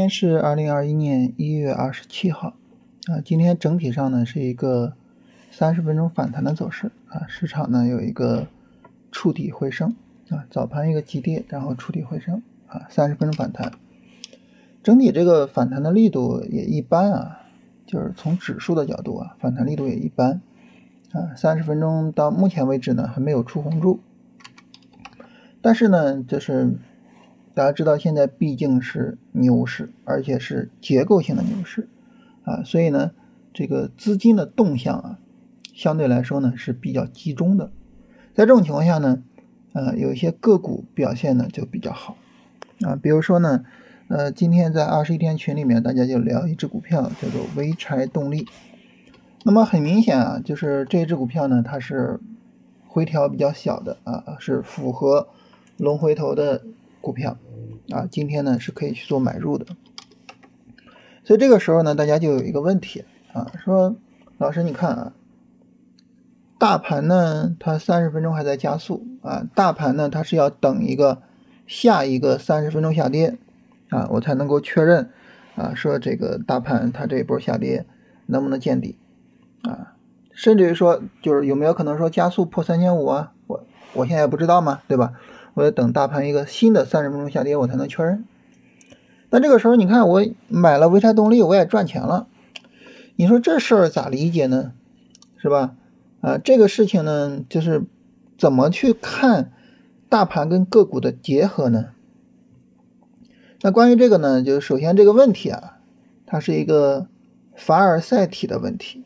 今天是二零二一年一月二十七号，啊，今天整体上呢是一个三十分钟反弹的走势，啊，市场呢有一个触底回升，啊，早盘一个急跌，然后触底回升，啊，三十分钟反弹，整体这个反弹的力度也一般啊，就是从指数的角度啊，反弹力度也一般，啊，三十分钟到目前为止呢还没有出红柱，但是呢，就是。大家知道，现在毕竟是牛市，而且是结构性的牛市，啊，所以呢，这个资金的动向啊，相对来说呢是比较集中的。在这种情况下呢，呃，有一些个股表现呢就比较好，啊，比如说呢，呃，今天在二十一天群里面，大家就聊一只股票叫做潍柴动力。那么很明显啊，就是这只股票呢，它是回调比较小的啊，是符合龙回头的。股票啊，今天呢是可以去做买入的，所以这个时候呢，大家就有一个问题啊，说老师你看啊，大盘呢它三十分钟还在加速啊，大盘呢它是要等一个下一个三十分钟下跌啊，我才能够确认啊，说这个大盘它这一波下跌能不能见底啊，甚至于说就是有没有可能说加速破三千五啊，我我现在也不知道嘛，对吧？我要等大盘一个新的三十分钟下跌，我才能确认。那这个时候，你看我买了潍柴动力，我也赚钱了。你说这事儿咋理解呢？是吧？啊，这个事情呢，就是怎么去看大盘跟个股的结合呢？那关于这个呢，就首先这个问题啊，它是一个凡尔赛体的问题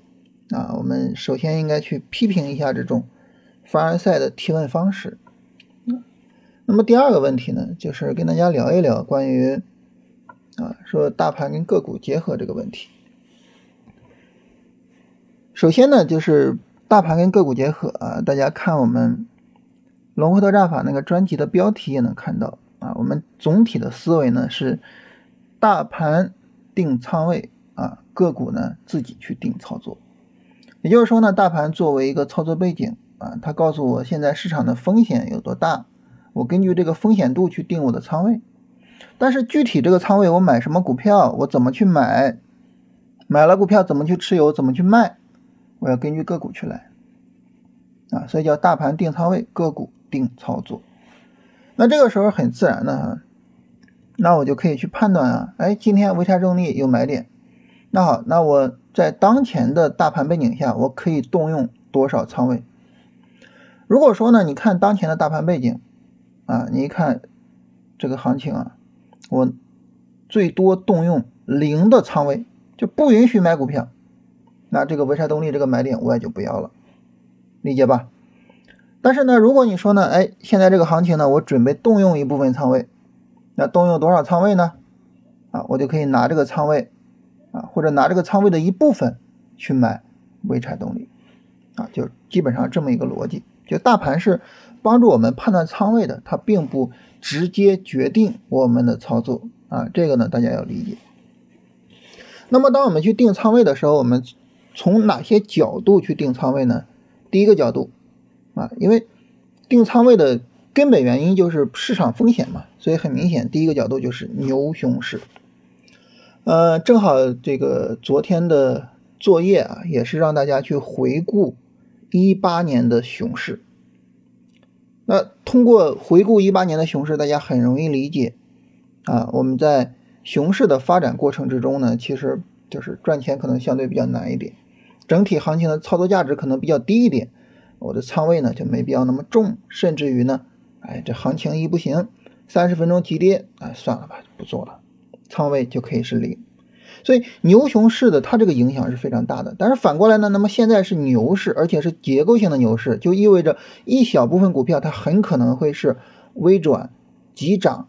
啊。我们首先应该去批评一下这种凡尔赛的提问方式。那么第二个问题呢，就是跟大家聊一聊关于啊，说大盘跟个股结合这个问题。首先呢，就是大盘跟个股结合啊，大家看我们龙回头战法那个专辑的标题也能看到啊，我们总体的思维呢是大盘定仓位啊，个股呢自己去定操作。也就是说呢，大盘作为一个操作背景啊，它告诉我现在市场的风险有多大。我根据这个风险度去定我的仓位，但是具体这个仓位我买什么股票，我怎么去买，买了股票怎么去持有，怎么去卖，我要根据个股去来啊，所以叫大盘定仓位，个股定操作。那这个时候很自然的哈，那我就可以去判断啊，哎，今天潍柴动力有买点，那好，那我在当前的大盘背景下，我可以动用多少仓位？如果说呢，你看当前的大盘背景。啊，你一看这个行情啊，我最多动用零的仓位，就不允许买股票。那这个潍柴动力这个买点我也就不要了，理解吧？但是呢，如果你说呢，哎，现在这个行情呢，我准备动用一部分仓位，那动用多少仓位呢？啊，我就可以拿这个仓位啊，或者拿这个仓位的一部分去买潍柴动力啊，就基本上这么一个逻辑。就大盘是。帮助我们判断仓位的，它并不直接决定我们的操作啊，这个呢大家要理解。那么当我们去定仓位的时候，我们从哪些角度去定仓位呢？第一个角度啊，因为定仓位的根本原因就是市场风险嘛，所以很明显，第一个角度就是牛熊市。呃，正好这个昨天的作业啊，也是让大家去回顾一八年的熊市。那通过回顾一八年的熊市，大家很容易理解啊。我们在熊市的发展过程之中呢，其实就是赚钱可能相对比较难一点，整体行情的操作价值可能比较低一点，我的仓位呢就没必要那么重，甚至于呢，哎，这行情一不行，三十分钟急跌，哎，算了吧，不做了，仓位就可以是零。所以牛熊市的它这个影响是非常大的，但是反过来呢，那么现在是牛市，而且是结构性的牛市，就意味着一小部分股票它很可能会是微转、急涨、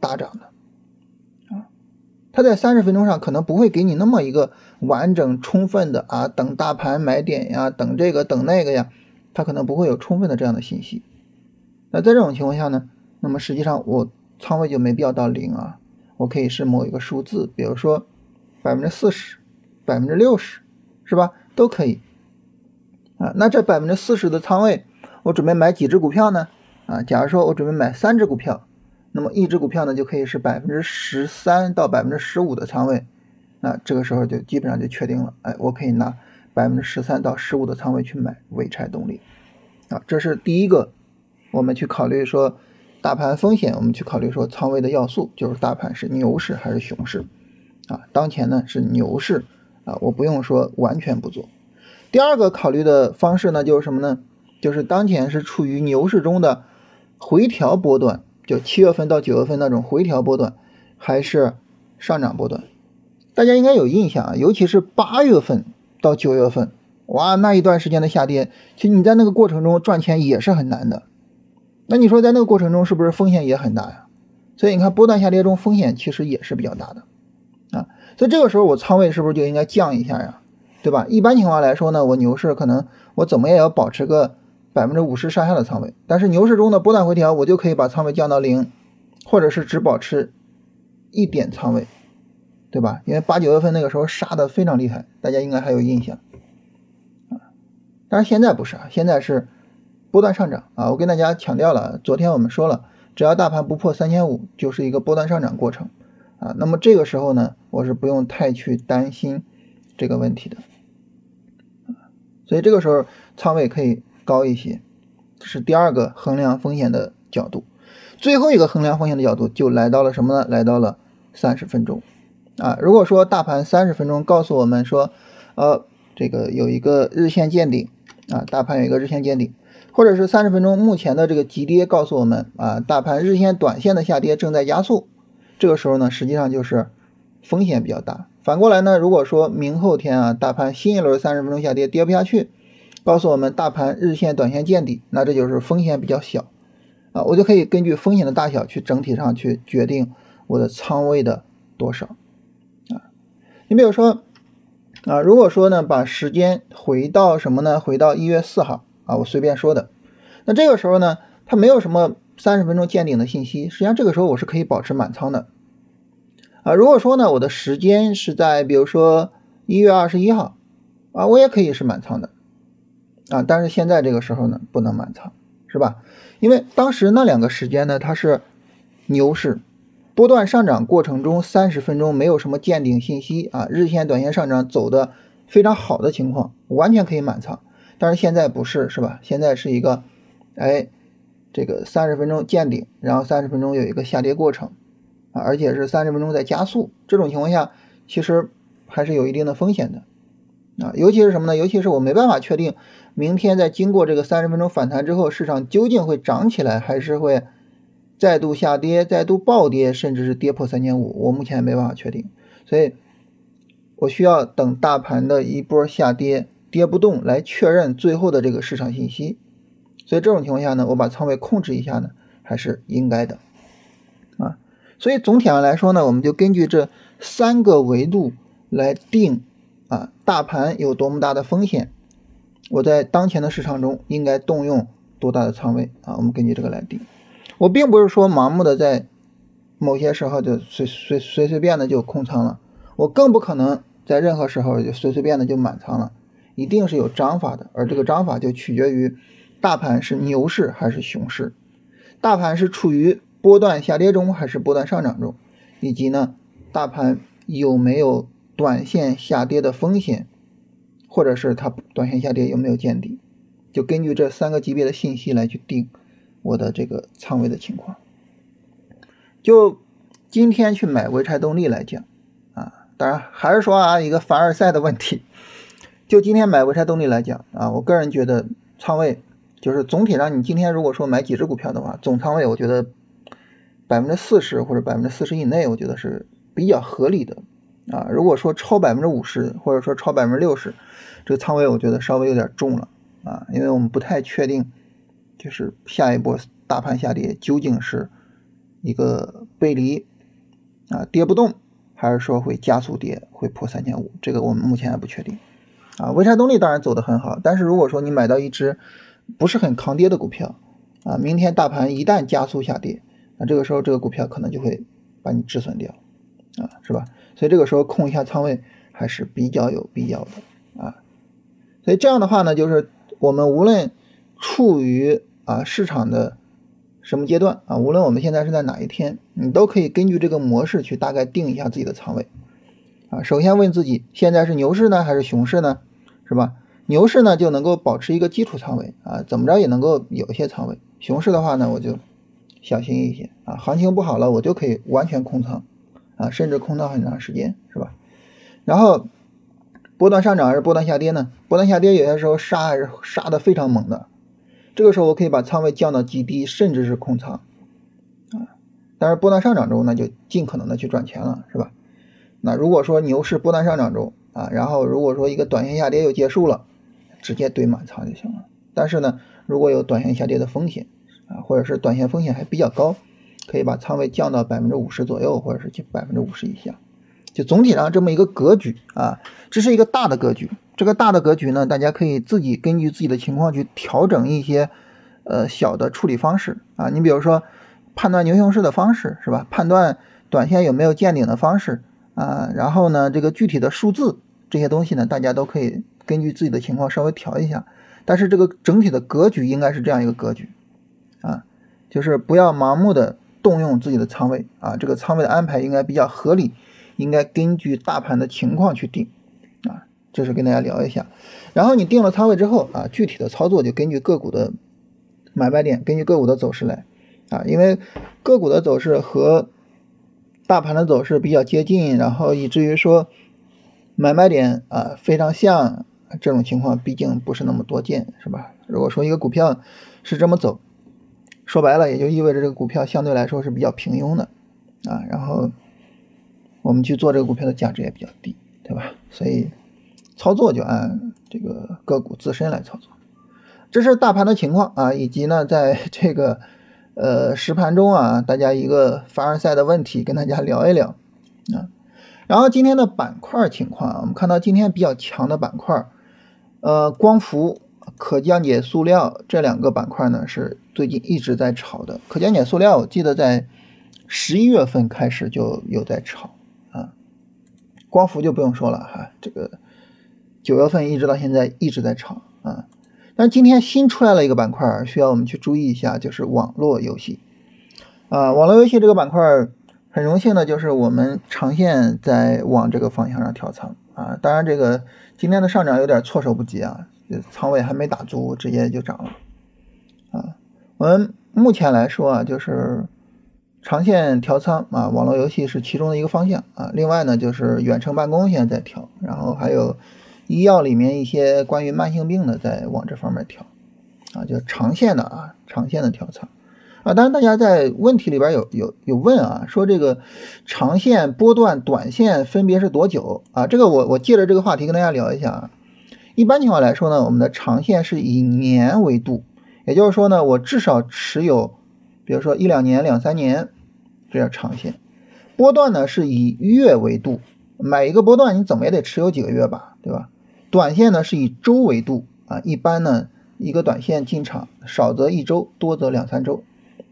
大涨的，啊，它在三十分钟上可能不会给你那么一个完整充分的啊，等大盘买点呀，等这个等那个呀，它可能不会有充分的这样的信息。那在这种情况下呢，那么实际上我仓位就没必要到零啊，我可以是某一个数字，比如说。百分之四十，百分之六十，是吧？都可以啊。那这百分之四十的仓位，我准备买几只股票呢？啊，假如说我准备买三只股票，那么一只股票呢就可以是百分之十三到百分之十五的仓位，那这个时候就基本上就确定了，哎，我可以拿百分之十三到十五的仓位去买潍柴动力，啊，这是第一个，我们去考虑说大盘风险，我们去考虑说仓位的要素，就是大盘是牛市还是熊市，啊，当前呢是牛市，啊，我不用说完全不做。第二个考虑的方式呢就是什么呢？就是当前是处于牛市中的回调波段，就七月份到九月份那种回调波段，还是上涨波段？大家应该有印象啊，尤其是八月份到九月份，哇，那一段时间的下跌，其实你在那个过程中赚钱也是很难的。那你说在那个过程中是不是风险也很大呀？所以你看波段下跌中风险其实也是比较大的啊。所以这个时候我仓位是不是就应该降一下呀？对吧？一般情况来说呢，我牛市可能我怎么也要保持个。百分之五十上下的仓位，但是牛市中的波段回调，我就可以把仓位降到零，或者是只保持一点仓位，对吧？因为八九月份那个时候杀的非常厉害，大家应该还有印象啊。但是现在不是啊，现在是波段上涨啊。我跟大家强调了，昨天我们说了，只要大盘不破三千五，就是一个波段上涨过程啊。那么这个时候呢，我是不用太去担心这个问题的所以这个时候仓位可以。高一些，这是第二个衡量风险的角度。最后一个衡量风险的角度就来到了什么呢？来到了三十分钟啊。如果说大盘三十分钟告诉我们说，呃，这个有一个日线见顶啊，大盘有一个日线见顶，或者是三十分钟目前的这个急跌告诉我们啊，大盘日线、短线的下跌正在加速，这个时候呢，实际上就是风险比较大。反过来呢，如果说明后天啊，大盘新一轮三十分钟下跌跌不下去。告诉我们大盘日线、短线见底，那这就是风险比较小啊，我就可以根据风险的大小去整体上去决定我的仓位的多少啊。你比如说啊，如果说呢，把时间回到什么呢？回到一月四号啊，我随便说的。那这个时候呢，它没有什么三十分钟见顶的信息，实际上这个时候我是可以保持满仓的啊。如果说呢，我的时间是在比如说一月二十一号啊，我也可以是满仓的。啊，但是现在这个时候呢，不能满仓，是吧？因为当时那两个时间呢，它是牛市，波段上涨过程中三十分钟没有什么见顶信息啊，日线、短线上涨走的非常好的情况，完全可以满仓。但是现在不是，是吧？现在是一个，哎，这个三十分钟见顶，然后三十分钟有一个下跌过程啊，而且是三十分钟在加速，这种情况下其实还是有一定的风险的。啊，尤其是什么呢？尤其是我没办法确定，明天在经过这个三十分钟反弹之后，市场究竟会涨起来，还是会再度下跌、再度暴跌，甚至是跌破三千五，我目前没办法确定，所以我需要等大盘的一波下跌跌不动来确认最后的这个市场信息。所以这种情况下呢，我把仓位控制一下呢，还是应该的。啊，所以总体上来说呢，我们就根据这三个维度来定。啊，大盘有多么大的风险？我在当前的市场中应该动用多大的仓位啊？我们根据这个来定。我并不是说盲目的在某些时候就随随随随便的就空仓了，我更不可能在任何时候就随随便的就满仓了，一定是有章法的。而这个章法就取决于大盘是牛市还是熊市，大盘是处于波段下跌中还是波段上涨中，以及呢，大盘有没有？短线下跌的风险，或者是它短线下跌有没有见底，就根据这三个级别的信息来去定我的这个仓位的情况。就今天去买潍柴动力来讲啊，当然还是说啊一个凡尔赛的问题。就今天买潍柴动力来讲啊，我个人觉得仓位就是总体上，你今天如果说买几只股票的话，总仓位我觉得百分之四十或者百分之四十以内，我觉得是比较合理的。啊，如果说超百分之五十，或者说超百分之六十，这个仓位我觉得稍微有点重了啊，因为我们不太确定，就是下一波大盘下跌究竟是一个背离啊，跌不动，还是说会加速跌，会破三千五，这个我们目前还不确定啊。潍柴动力当然走得很好，但是如果说你买到一只不是很抗跌的股票啊，明天大盘一旦加速下跌，那这个时候这个股票可能就会把你止损掉啊，是吧？所以这个时候控一下仓位还是比较有必要的啊，所以这样的话呢，就是我们无论处于啊市场的什么阶段啊？无论我们现在是在哪一天，你都可以根据这个模式去大概定一下自己的仓位啊。首先问自己，现在是牛市呢还是熊市呢？是吧？牛市呢就能够保持一个基础仓位啊，怎么着也能够有一些仓位。熊市的话呢，我就小心一些啊。行情不好了，我就可以完全空仓啊，甚至空仓很长时间，是吧？然后波段上涨还是波段下跌呢？波段下跌有些时候杀还是杀的非常猛的，这个时候我可以把仓位降到极低，甚至是空仓啊。但是波段上涨中，那就尽可能的去赚钱了，是吧？那如果说牛市波段上涨中啊，然后如果说一个短线下跌又结束了。直接堆满仓就行了。但是呢，如果有短线下跌的风险啊，或者是短线风险还比较高，可以把仓位降到百分之五十左右，或者是百分之五十以下。就总体上这么一个格局啊，这是一个大的格局。这个大的格局呢，大家可以自己根据自己的情况去调整一些呃小的处理方式啊。你比如说判断牛熊市的方式是吧？判断短线有没有见顶的方式啊。然后呢，这个具体的数字这些东西呢，大家都可以。根据自己的情况稍微调一下，但是这个整体的格局应该是这样一个格局啊，就是不要盲目的动用自己的仓位啊，这个仓位的安排应该比较合理，应该根据大盘的情况去定啊，这是跟大家聊一下。然后你定了仓位之后啊，具体的操作就根据个股的买卖点，根据个股的走势来啊，因为个股的走势和大盘的走势比较接近，然后以至于说买卖点啊非常像。这种情况毕竟不是那么多见，是吧？如果说一个股票是这么走，说白了也就意味着这个股票相对来说是比较平庸的啊。然后我们去做这个股票的价值也比较低，对吧？所以操作就按这个个股自身来操作。这是大盘的情况啊，以及呢，在这个呃实盘中啊，大家一个凡尔赛的问题跟大家聊一聊啊。然后今天的板块情况，我们看到今天比较强的板块。呃，光伏、可降解塑料这两个板块呢，是最近一直在炒的。可降解塑料，我记得在十一月份开始就有在炒啊。光伏就不用说了哈，这个九月份一直到现在一直在炒啊。但今天新出来了一个板块，需要我们去注意一下，就是网络游戏啊。网络游戏这个板块，很荣幸的就是我们长线在往这个方向上调仓啊。当然这个。今天的上涨有点措手不及啊，仓位还没打足，直接就涨了啊。我们目前来说啊，就是长线调仓啊，网络游戏是其中的一个方向啊。另外呢，就是远程办公现在在调，然后还有医药里面一些关于慢性病的在往这方面调啊，就长线的啊，长线的调仓。啊，当然，大家在问题里边有有有问啊，说这个长线波段、短线分别是多久啊？这个我我借着这个话题跟大家聊一下啊。一般情况来说呢，我们的长线是以年为度，也就是说呢，我至少持有，比如说一两年、两三年，这叫长线。波段呢是以月为度，买一个波段你怎么也得持有几个月吧，对吧？短线呢是以周为度啊，一般呢一个短线进场少则一周，多则两三周。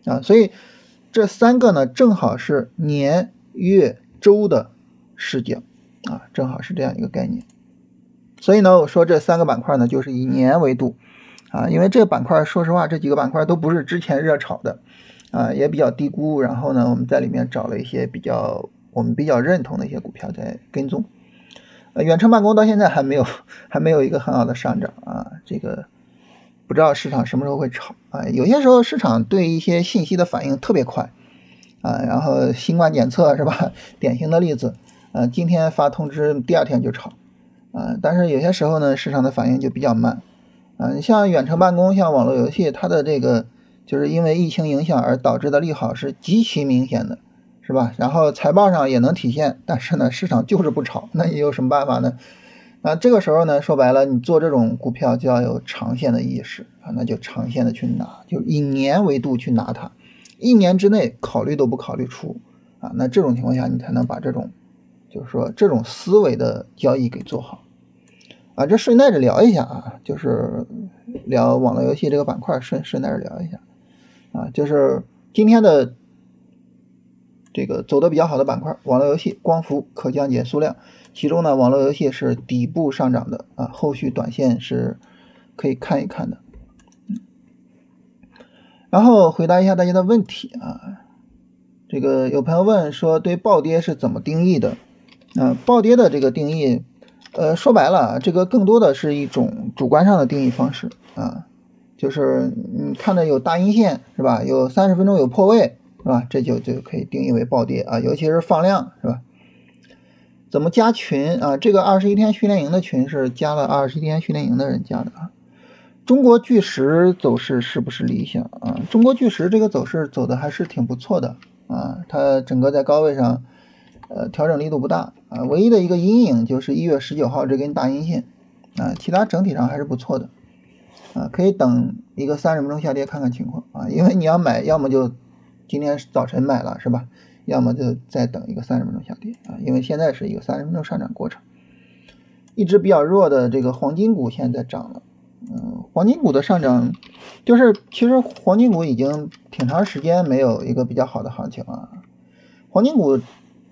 啊，所以这三个呢，正好是年、月、周的视角啊，正好是这样一个概念。所以呢，我说这三个板块呢，就是以年为度啊，因为这个板块，说实话，这几个板块都不是之前热炒的啊，也比较低估。然后呢，我们在里面找了一些比较我们比较认同的一些股票在跟踪。呃，远程办公到现在还没有还没有一个很好的上涨啊，这个。不知道市场什么时候会炒啊？有些时候市场对一些信息的反应特别快啊，然后新冠检测是吧？典型的例子，呃，今天发通知，第二天就炒啊。但是有些时候呢，市场的反应就比较慢啊。你像远程办公，像网络游戏，它的这个就是因为疫情影响而导致的利好是极其明显的，是吧？然后财报上也能体现，但是呢，市场就是不炒，那你有什么办法呢？那这个时候呢，说白了，你做这种股票就要有长线的意识啊，那就长线的去拿，就以年为度去拿它，一年之内考虑都不考虑出啊，那这种情况下你才能把这种，就是说这种思维的交易给做好啊。这顺带着聊一下啊，就是聊网络游戏这个板块，顺顺带着聊一下啊，就是今天的这个走的比较好的板块，网络游戏、光伏、可降解塑料。其中呢，网络游戏是底部上涨的啊，后续短线是可以看一看的。然后回答一下大家的问题啊。这个有朋友问说，对暴跌是怎么定义的？啊，暴跌的这个定义，呃，说白了，这个更多的是一种主观上的定义方式啊，就是你看着有大阴线是吧？有三十分钟有破位是吧？这就就可以定义为暴跌啊，尤其是放量是吧？怎么加群啊？这个二十一天训练营的群是加了二十一天训练营的人加的啊。中国巨石走势是不是理想啊？中国巨石这个走势走的还是挺不错的。啊，它整个在高位上，呃，调整力度不大啊，唯一的一个阴影就是一月十九号这根大阴线啊，其他整体上还是不错的啊，可以等一个三十分钟下跌看看情况啊，因为你要买，要么就今天早晨买了是吧？要么就再等一个三十分钟下跌啊，因为现在是一个三十分钟上涨过程，一直比较弱的这个黄金股现在涨了。嗯，黄金股的上涨，就是其实黄金股已经挺长时间没有一个比较好的行情了。黄金股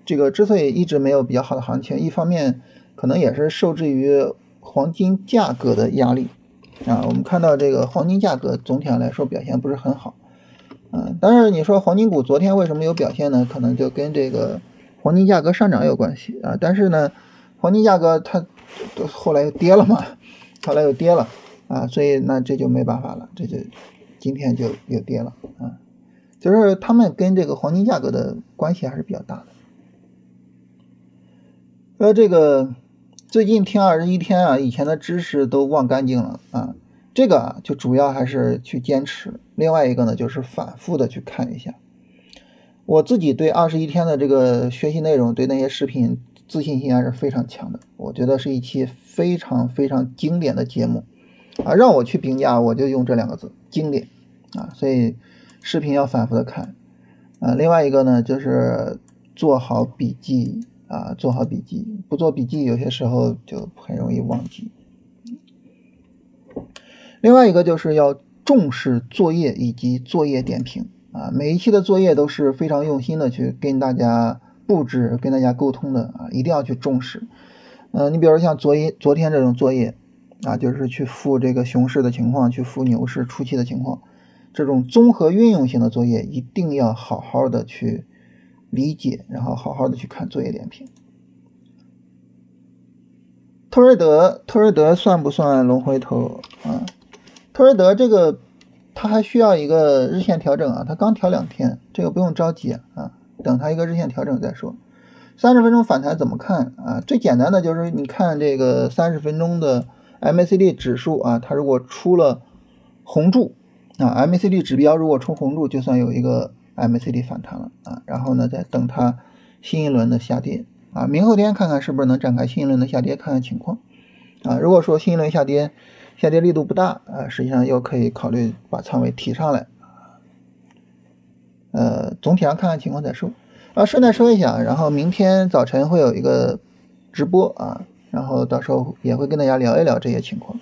这个之所以一直没有比较好的行情，一方面可能也是受制于黄金价格的压力啊。我们看到这个黄金价格总体上来说表现不是很好，嗯，但是你说黄金股昨天为什么有表现呢？可能就跟这个黄金价格上涨有关系啊。但是呢，黄金价格它后来又跌了嘛，后来又跌了。啊，所以那这就没办法了，这就今天就又跌了啊，就是他们跟这个黄金价格的关系还是比较大的。说这个最近听二十一天啊，以前的知识都忘干净了啊，这个啊就主要还是去坚持，另外一个呢就是反复的去看一下。我自己对二十一天的这个学习内容，对那些视频自信心还是非常强的，我觉得是一期非常非常经典的节目。啊，让我去评价，我就用这两个字，经典啊！所以视频要反复的看啊。另外一个呢，就是做好笔记啊，做好笔记，不做笔记，有些时候就很容易忘记。另外一个就是要重视作业以及作业点评啊，每一期的作业都是非常用心的去跟大家布置、跟大家沟通的啊，一定要去重视。嗯，你比如像昨一昨天这种作业。啊，就是去复这个熊市的情况，去复牛市初期的情况，这种综合运用型的作业一定要好好的去理解，然后好好的去看作业点评。特瑞德，特瑞德算不算龙回头啊？特瑞德这个它还需要一个日线调整啊，它刚调两天，这个不用着急啊，等它一个日线调整再说。三十分钟反弹怎么看啊？最简单的就是你看这个三十分钟的。MACD 指数啊，它如果出了红柱啊，MACD 指标如果出红柱，就算有一个 MACD 反弹了啊。然后呢，再等它新一轮的下跌啊，明后天看看是不是能展开新一轮的下跌，看看情况啊。如果说新一轮下跌下跌力度不大啊，实际上又可以考虑把仓位提上来呃，总体上看看情况再说啊。顺带说一下，然后明天早晨会有一个直播啊。然后到时候也会跟大家聊一聊这些情况。